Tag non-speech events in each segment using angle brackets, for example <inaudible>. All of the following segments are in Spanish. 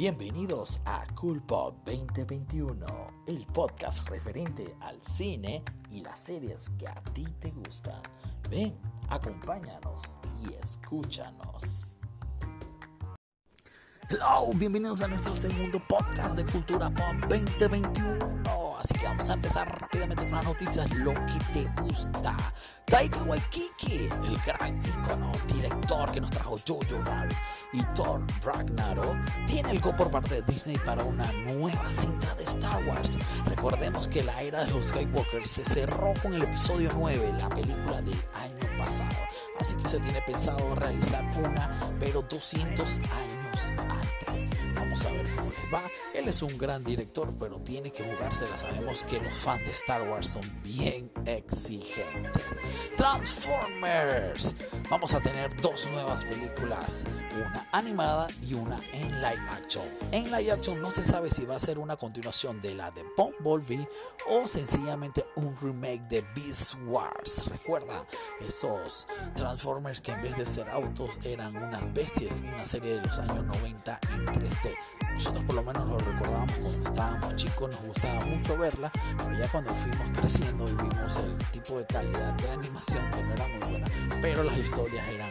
Bienvenidos a Cool Pop 2021, el podcast referente al cine y las series que a ti te gustan. Ven, acompáñanos y escúchanos. Hello, bienvenidos a nuestro segundo podcast de Cultura Pop 2021. Así que vamos a empezar rápidamente con las noticias, lo que te gusta. Taika Waikiki, el gran icono, director que nos trajo Jojo Rabbit y Thor Ragnarok, tiene el go por parte de Disney para una nueva cinta de Star Wars. Recordemos que la era de los Skywalker se cerró con el episodio 9, la película del año pasado. Así que se tiene pensado realizar una, pero 200 años antes. Vamos a ver cómo les va. Él es un gran director, pero tiene que jugársela. Sabemos que los fans de Star Wars son bien exigentes. Transformers. Vamos a tener dos nuevas películas, una animada y una en live action. En live action no se sabe si va a ser una continuación de la de Bumblebee o sencillamente un remake de Beast Wars. Recuerda esos Transformers que en vez de ser autos eran unas bestias, una serie de los años 90 en 3D. Nosotros por lo menos lo recordábamos cuando estábamos chicos, nos gustaba mucho verla, pero ya cuando fuimos creciendo y vimos el tipo de calidad de animación que no era muy buena, pero las historias eran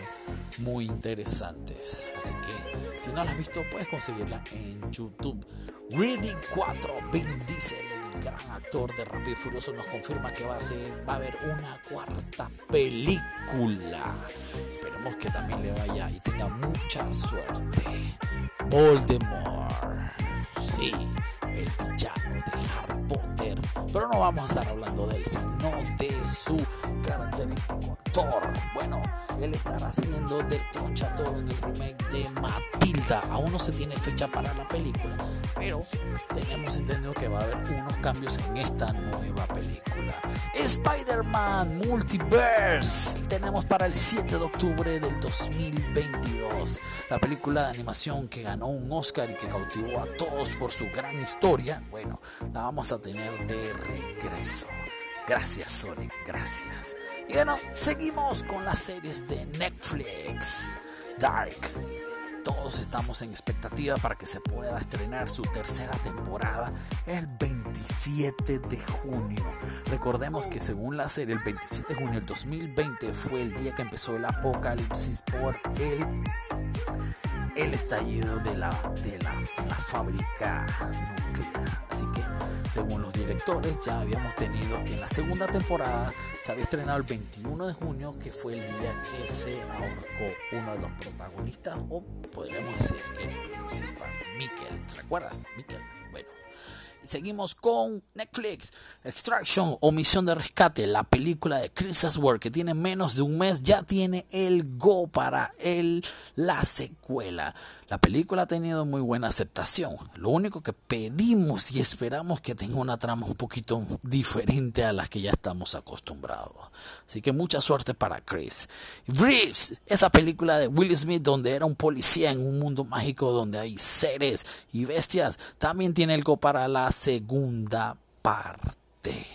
muy interesantes. Así que si no la has visto, puedes conseguirla en YouTube. Reading 4, Vin Diesel, el gran actor de Rápido y Furioso, nos confirma que va a, ser, va a haber una cuarta película. Esperemos que también le vaya y tenga mucha suerte. Voldemort. Sí, el villano de Harry Potter. Pero no vamos a estar hablando de él, sino de su característico Thor. Bueno, él estará haciendo de Troncha Toro en el remake de Matilda. Aún no se tiene fecha para la película, pero tenemos entendido que va a haber unos cambios en esta nueva película. Spider-Man Multiverse. Tenemos para el 7 de octubre del 2022. La película de animación que ganó un Oscar y que cautivó a todos por su gran historia. Bueno, la vamos a tener de regreso. Gracias Sonic, gracias. Y bueno, seguimos con las series de Netflix. Dark. Todos estamos en expectativa para que se pueda estrenar su tercera temporada el 27 de junio. Recordemos que según la serie, el 27 de junio del 2020 fue el día que empezó el apocalipsis por el, el estallido de la, de la, de la fábrica nuclear. Así que según los directores, ya habíamos tenido que en la segunda temporada se había estrenado el 21 de junio, que fue el día que se ahorcó uno de los protagonistas, o podríamos decir el principal, Mikkel. ¿Te recuerdas? Mikkel. Bueno. Seguimos con Netflix, Extraction o Misión de Rescate, la película de Chris Hemsworth que tiene menos de un mes, ya tiene el go para el, la secuela. La película ha tenido muy buena aceptación. Lo único que pedimos y esperamos que tenga una trama un poquito diferente a las que ya estamos acostumbrados. Así que mucha suerte para Chris. Reeves, esa película de Will Smith donde era un policía en un mundo mágico donde hay seres y bestias, también tiene el go para la segunda parte.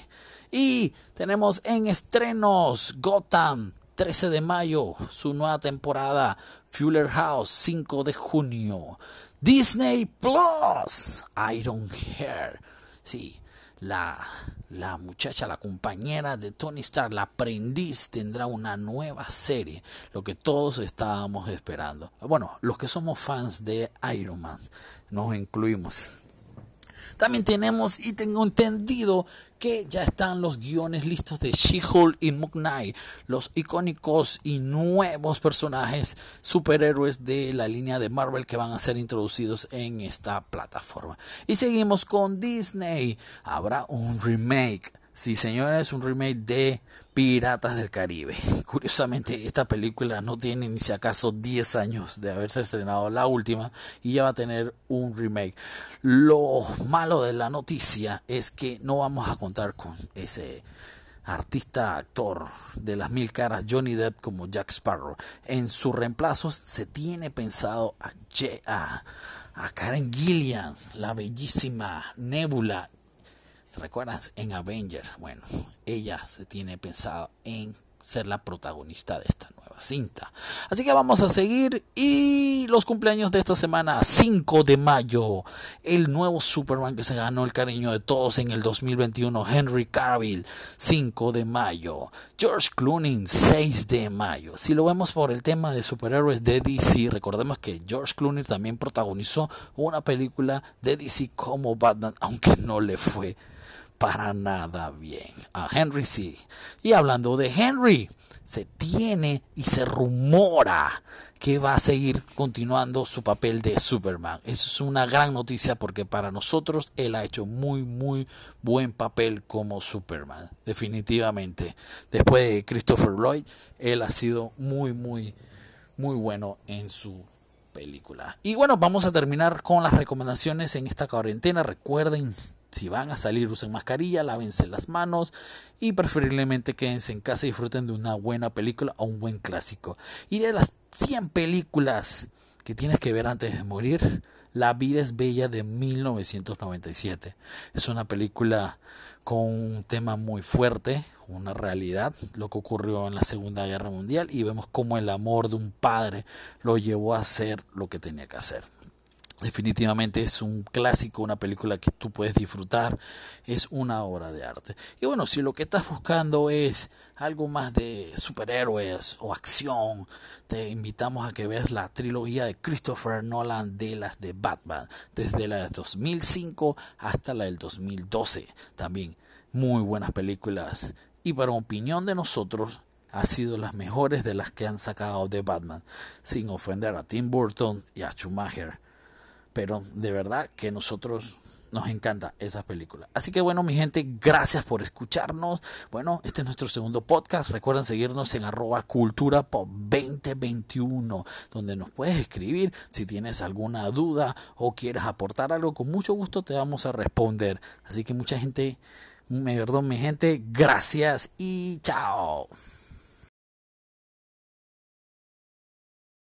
Y tenemos en estrenos Gotham 13 de mayo, su nueva temporada, Fuller House, 5 de junio, Disney Plus, Iron Hair, sí, la, la muchacha, la compañera de Tony Stark, la aprendiz, tendrá una nueva serie, lo que todos estábamos esperando. Bueno, los que somos fans de Iron Man, nos incluimos. También tenemos y tengo entendido que ya están los guiones listos de She-Hulk y Moon Knight, los icónicos y nuevos personajes superhéroes de la línea de Marvel que van a ser introducidos en esta plataforma. Y seguimos con Disney. Habrá un remake Sí, señores, un remake de Piratas del Caribe. <laughs> Curiosamente, esta película no tiene ni si acaso 10 años de haberse estrenado la última y ya va a tener un remake. Lo malo de la noticia es que no vamos a contar con ese artista actor de las mil caras Johnny Depp como Jack Sparrow. En su reemplazo se tiene pensado a, a, a Karen Gillian, la bellísima Nebula ¿Se recuerdas? En Avengers, bueno, ella se tiene pensado en ser la protagonista de esta nueva cinta. Así que vamos a seguir y los cumpleaños de esta semana, 5 de mayo, el nuevo Superman que se ganó el cariño de todos en el 2021, Henry Cavill, 5 de mayo, George Clooney, 6 de mayo. Si lo vemos por el tema de superhéroes de DC, recordemos que George Clooney también protagonizó una película de DC como Batman, aunque no le fue para nada bien. A Henry sí. Y hablando de Henry, se tiene y se rumora que va a seguir continuando su papel de Superman. Eso es una gran noticia porque para nosotros él ha hecho muy muy buen papel como Superman. Definitivamente. Después de Christopher Lloyd, él ha sido muy muy muy bueno en su película. Y bueno, vamos a terminar con las recomendaciones en esta cuarentena. Recuerden si van a salir, usen mascarilla, lávense las manos y preferiblemente quédense en casa y disfruten de una buena película o un buen clásico. Y de las 100 películas que tienes que ver antes de morir, La vida es bella de 1997. Es una película con un tema muy fuerte, una realidad, lo que ocurrió en la Segunda Guerra Mundial y vemos cómo el amor de un padre lo llevó a hacer lo que tenía que hacer. Definitivamente es un clásico, una película que tú puedes disfrutar, es una obra de arte. Y bueno, si lo que estás buscando es algo más de superhéroes o acción, te invitamos a que veas la trilogía de Christopher Nolan de las de Batman, desde la de 2005 hasta la del 2012. También muy buenas películas. Y para opinión de nosotros, ha sido las mejores de las que han sacado de Batman, sin ofender a Tim Burton y a Schumacher pero de verdad que nosotros nos encanta esa película. Así que bueno, mi gente, gracias por escucharnos. Bueno, este es nuestro segundo podcast. Recuerden seguirnos en arroba cultura pop 2021, donde nos puedes escribir si tienes alguna duda o quieres aportar algo. Con mucho gusto te vamos a responder. Así que mucha gente, me perdón, mi gente, gracias y chao.